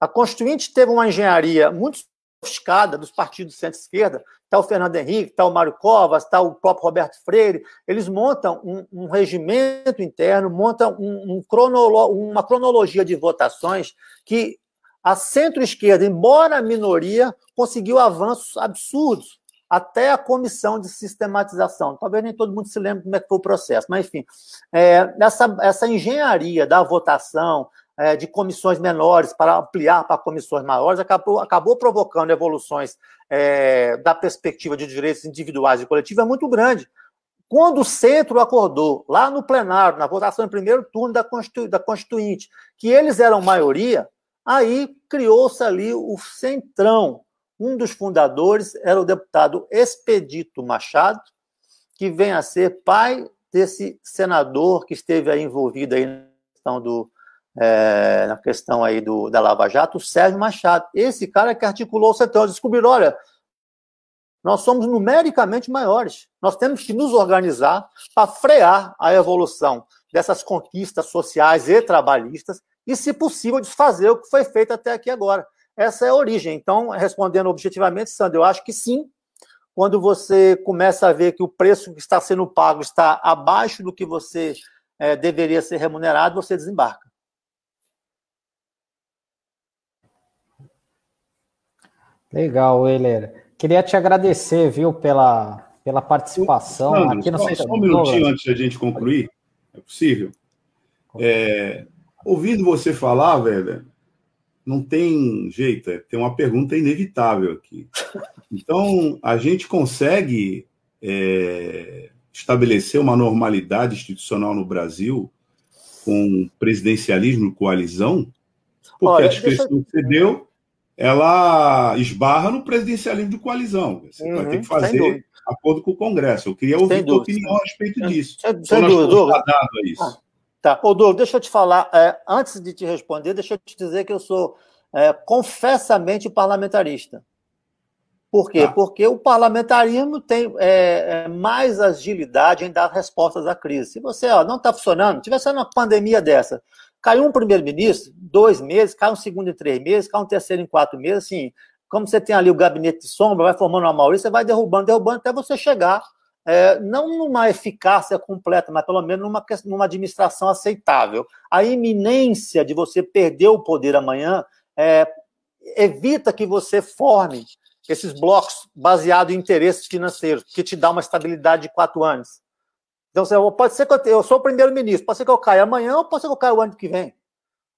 A Constituinte teve uma engenharia muito sofisticada dos partidos centro-esquerda, está o Fernando Henrique, está o Mário Covas, está o próprio Roberto Freire, eles montam um, um regimento interno, montam um, um cronolo, uma cronologia de votações que a centro-esquerda, embora minoria, conseguiu avanços absurdos até a comissão de sistematização. Talvez nem todo mundo se lembre como é que foi o processo, mas enfim, é, essa, essa engenharia da votação, é, de comissões menores para ampliar para comissões maiores, acabou, acabou provocando evoluções é, da perspectiva de direitos individuais e coletivos é muito grande. Quando o centro acordou, lá no plenário, na votação em primeiro turno da, Constitu, da Constituinte, que eles eram maioria, aí criou-se ali o centrão. Um dos fundadores era o deputado Expedito Machado, que vem a ser pai desse senador que esteve aí envolvido aí na questão do, é, na questão aí do, da Lava Jato, o Sérgio Machado. Esse cara que articulou o setor. Descobriram, olha, nós somos numericamente maiores. Nós temos que nos organizar para frear a evolução dessas conquistas sociais e trabalhistas e, se possível, desfazer o que foi feito até aqui agora. Essa é a origem. Então, respondendo objetivamente, Sandro, eu acho que sim. Quando você começa a ver que o preço que está sendo pago está abaixo do que você é, deveria ser remunerado, você desembarca. Legal, Euler. Queria te agradecer, viu, pela, pela participação Sandro, aqui no só, Só um minutinho antes da gente concluir, é possível? É, ouvindo você falar, velho, não tem jeito, é, tem uma pergunta inevitável aqui. Então, a gente consegue é, estabelecer uma normalidade institucional no Brasil com presidencialismo e coalizão? Porque Olha, a descrição que você deu ela esbarra no presidencialismo de coalizão. Você uhum, vai ter que fazer acordo com o Congresso. Eu queria ouvir a tua opinião a respeito disso. Sem, sem dúvida, a isso. Ah, tá. Ô, Douglas, deixa eu te falar, é, antes de te responder, deixa eu te dizer que eu sou é, confessamente parlamentarista. Por quê? Tá. Porque o parlamentarismo tem é, é mais agilidade em dar respostas à crise. Se você ó, não está funcionando, tivesse uma pandemia dessa, Caiu um primeiro-ministro, dois meses, cai um segundo em três meses, cai um terceiro em quatro meses, assim, como você tem ali o gabinete de sombra, vai formando uma maioria, você vai derrubando, derrubando, até você chegar, é, não numa eficácia completa, mas pelo menos numa, numa administração aceitável. A iminência de você perder o poder amanhã é, evita que você forme esses blocos baseados em interesses financeiros, que te dá uma estabilidade de quatro anos. Então, pode ser que eu, eu sou o primeiro-ministro, pode ser que eu caia amanhã ou pode ser que eu caia o ano que vem.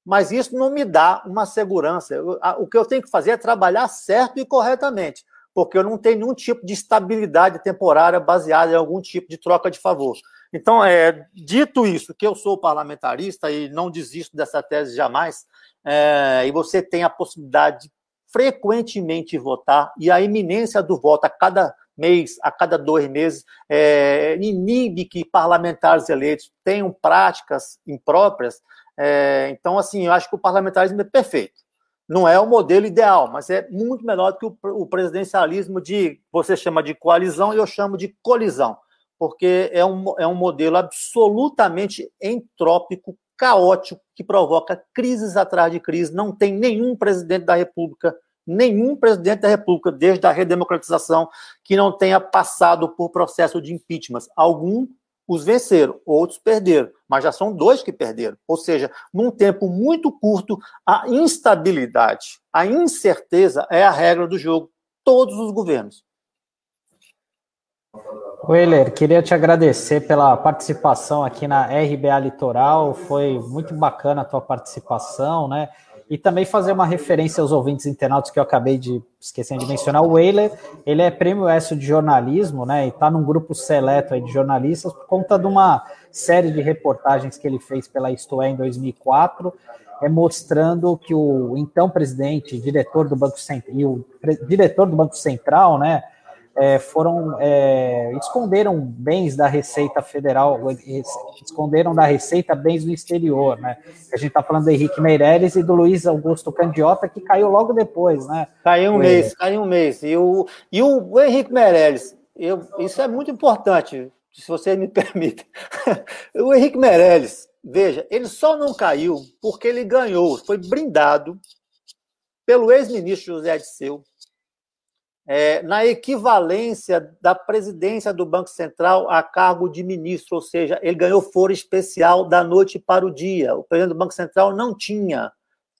Mas isso não me dá uma segurança. Eu, a, o que eu tenho que fazer é trabalhar certo e corretamente, porque eu não tenho nenhum tipo de estabilidade temporária baseada em algum tipo de troca de favor. Então, é, dito isso, que eu sou parlamentarista e não desisto dessa tese jamais, é, e você tem a possibilidade de frequentemente votar, e a iminência do voto a cada mês, a cada dois meses, é, inibe que parlamentares eleitos tenham práticas impróprias. É, então, assim, eu acho que o parlamentarismo é perfeito. Não é o modelo ideal, mas é muito melhor do que o, o presidencialismo de, você chama de coalizão e eu chamo de colisão, porque é um, é um modelo absolutamente entrópico, caótico, que provoca crises atrás de crises. Não tem nenhum presidente da República nenhum presidente da República, desde a redemocratização, que não tenha passado por processo de impeachment. Alguns os venceram, outros perderam, mas já são dois que perderam. Ou seja, num tempo muito curto, a instabilidade, a incerteza é a regra do jogo, todos os governos. Weiler, queria te agradecer pela participação aqui na RBA Litoral, foi muito bacana a tua participação, né? E também fazer uma referência aos ouvintes internautas que eu acabei de esquecer de mencionar. O Weiler, ele é prêmio ESSO de jornalismo, né? E está num grupo seleto de jornalistas por conta de uma série de reportagens que ele fez pela Isto É em 2004, é mostrando que o então presidente, diretor do Banco Central, e o diretor do Banco Central, né? É, foram é, esconderam bens da Receita Federal, esconderam da Receita bens do exterior, né? A gente está falando do Henrique Meirelles e do Luiz Augusto Candiota, que caiu logo depois, né? Caiu um mês, caiu um mês. E o, e o, o Henrique Meirelles, eu, isso é muito importante, se você me *laughs* permite. o Henrique Meirelles, veja, ele só não caiu porque ele ganhou, foi brindado pelo ex-ministro José Disseu, é, na equivalência da presidência do Banco Central a cargo de ministro, ou seja, ele ganhou foro especial da noite para o dia. O presidente do Banco Central não tinha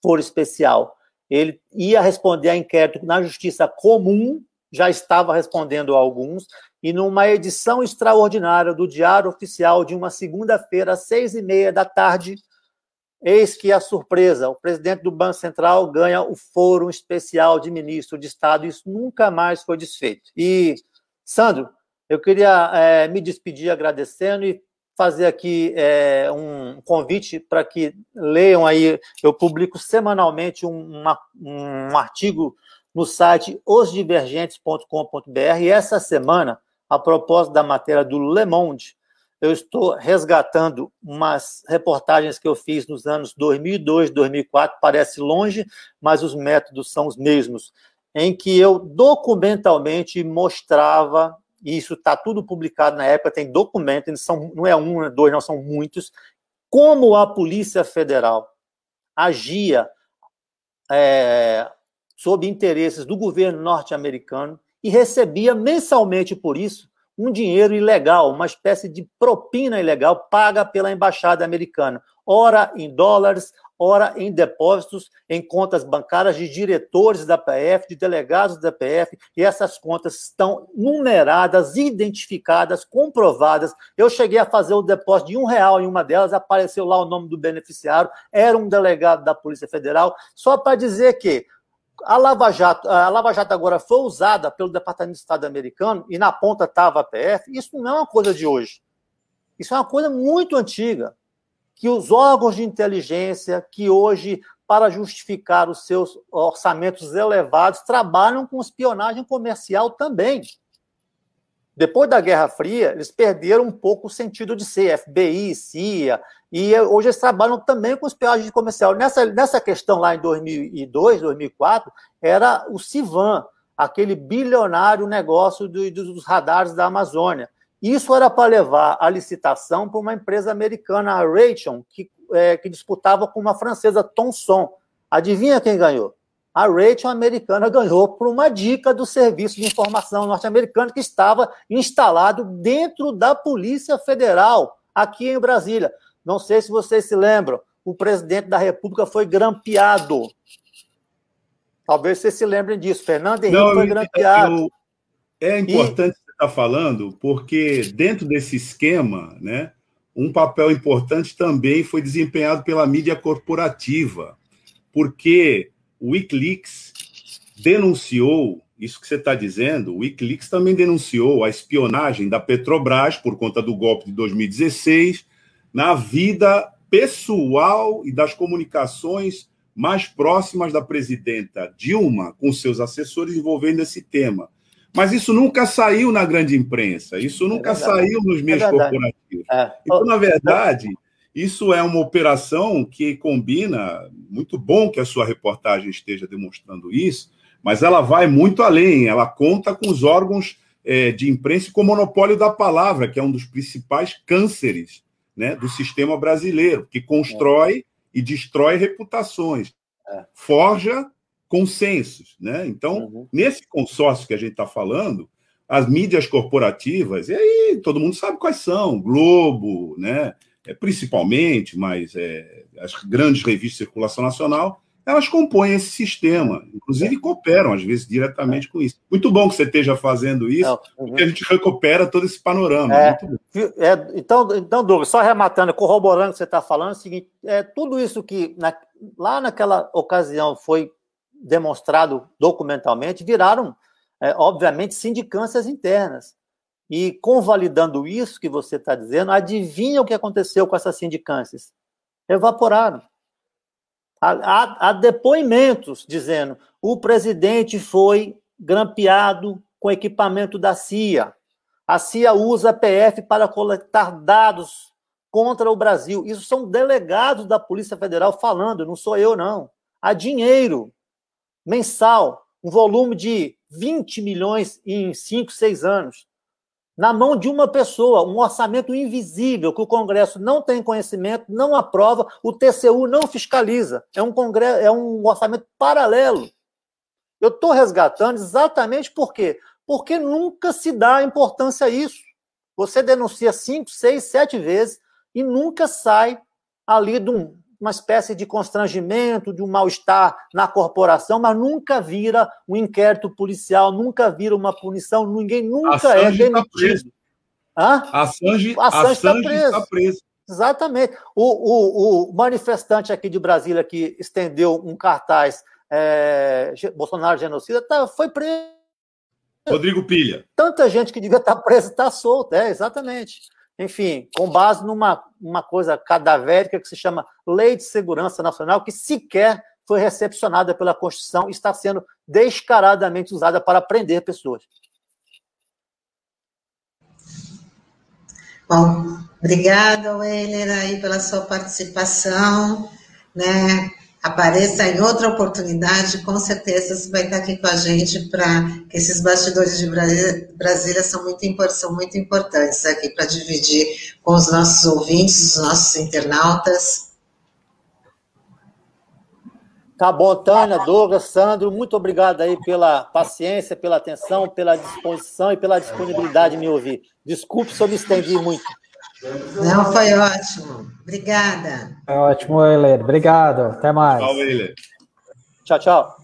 foro especial. Ele ia responder a inquérito na Justiça Comum, já estava respondendo a alguns, e numa edição extraordinária do Diário Oficial de uma segunda-feira, às seis e meia da tarde, Eis que a surpresa, o presidente do Banco Central ganha o foro especial de ministro de Estado, isso nunca mais foi desfeito. E, Sandro, eu queria é, me despedir agradecendo e fazer aqui é, um convite para que leiam aí, eu publico semanalmente um, uma, um artigo no site osdivergentes.com.br e essa semana, a propósito da matéria do Le Monde, eu estou resgatando umas reportagens que eu fiz nos anos 2002, 2004, parece longe, mas os métodos são os mesmos, em que eu documentalmente mostrava, e isso está tudo publicado na época, tem documento, são, não é um, não é dois, não, são muitos, como a Polícia Federal agia é, sob interesses do governo norte-americano e recebia mensalmente por isso um dinheiro ilegal, uma espécie de propina ilegal paga pela embaixada americana, ora em dólares, ora em depósitos em contas bancárias de diretores da PF, de delegados da PF, e essas contas estão numeradas, identificadas, comprovadas. Eu cheguei a fazer o depósito de um real em uma delas, apareceu lá o nome do beneficiário, era um delegado da Polícia Federal, só para dizer que a Lava Jato, a Lava Jato agora foi usada pelo Departamento de Estado americano e na ponta estava a PF. Isso não é uma coisa de hoje. Isso é uma coisa muito antiga. Que os órgãos de inteligência, que hoje, para justificar os seus orçamentos elevados, trabalham com espionagem comercial também. Depois da Guerra Fria, eles perderam um pouco o sentido de ser FBI, CIA, e hoje eles trabalham também com espionagem comercial. Nessa, nessa questão lá em 2002, 2004, era o Civan, aquele bilionário negócio do, dos radares da Amazônia. Isso era para levar a licitação para uma empresa americana, a Raytheon, que, é, que disputava com uma francesa, Thomson. Adivinha quem ganhou? A Raytheon americana ganhou por uma dica do Serviço de Informação norte-americano que estava instalado dentro da Polícia Federal, aqui em Brasília. Não sei se vocês se lembram, o presidente da República foi grampeado. Talvez vocês se lembrem disso. Fernando Henrique Não, foi grampeado. Eu, é importante e... você estar está falando, porque dentro desse esquema, né, um papel importante também foi desempenhado pela mídia corporativa, porque o Wikileaks denunciou isso que você está dizendo. O Wikileaks também denunciou a espionagem da Petrobras por conta do golpe de 2016 na vida pessoal e das comunicações mais próximas da presidenta Dilma com seus assessores envolvendo esse tema. Mas isso nunca saiu na grande imprensa, isso nunca é saiu nos meios é corporativos. É. Então, na verdade, isso é uma operação que combina, muito bom que a sua reportagem esteja demonstrando isso, mas ela vai muito além, ela conta com os órgãos é, de imprensa com o monopólio da palavra, que é um dos principais cânceres né, do sistema brasileiro, que constrói e destrói reputações, é. forja consensos. Né? Então, uhum. nesse consórcio que a gente está falando, as mídias corporativas, e aí todo mundo sabe quais são, Globo, né? É, principalmente, mas é, as grandes revistas de circulação nacional, elas compõem esse sistema, inclusive cooperam, às vezes, diretamente com isso. Muito bom que você esteja fazendo isso, Não, uhum. porque a gente recupera todo esse panorama. É, é, então, então, Douglas, só rematando, corroborando o que você está falando, é o seguinte: é, tudo isso que na, lá naquela ocasião foi demonstrado documentalmente, viraram, é, obviamente, sindicâncias internas. E convalidando isso que você está dizendo, adivinha o que aconteceu com essas sindicâncias? Evaporaram. Há, há depoimentos dizendo o presidente foi grampeado com equipamento da CIA. A CIA usa a PF para coletar dados contra o Brasil. Isso são delegados da Polícia Federal falando, não sou eu, não. Há dinheiro mensal, um volume de 20 milhões em 5, 6 anos na mão de uma pessoa, um orçamento invisível que o Congresso não tem conhecimento, não aprova, o TCU não fiscaliza. É um, congresso, é um orçamento paralelo. Eu estou resgatando exatamente por quê? Porque nunca se dá importância a isso. Você denuncia cinco, seis, sete vezes e nunca sai ali de um, uma espécie de constrangimento, de um mal-estar na corporação, mas nunca vira um inquérito policial, nunca vira uma punição, ninguém nunca é demitido. Tá preso. Hã? Assange, Assange, está preso. Tá preso. Exatamente. O, o, o, manifestante aqui de Brasília que estendeu um cartaz é, Bolsonaro genocida tá, foi preso. Rodrigo Pilha. Tanta gente que devia estar tá presa está solta, é, exatamente enfim, com base numa uma coisa cadavérica que se chama Lei de Segurança Nacional, que sequer foi recepcionada pela Constituição e está sendo descaradamente usada para prender pessoas. Bom, obrigada, Weiler, aí pela sua participação, né? Apareça em outra oportunidade, com certeza você vai estar aqui com a gente para que esses bastidores de Brasília, são, muito, são muito importantes aqui para dividir com os nossos ouvintes, os nossos internautas. Tá bom, Tânia, Douglas, Sandro, muito obrigado aí pela paciência, pela atenção, pela disposição e pela disponibilidade de me ouvir. Desculpe se eu me estendi muito. Não, foi ótimo. Obrigada. Foi ótimo, Euler. Obrigado. Até mais. Tchau, Euler. Tchau, tchau.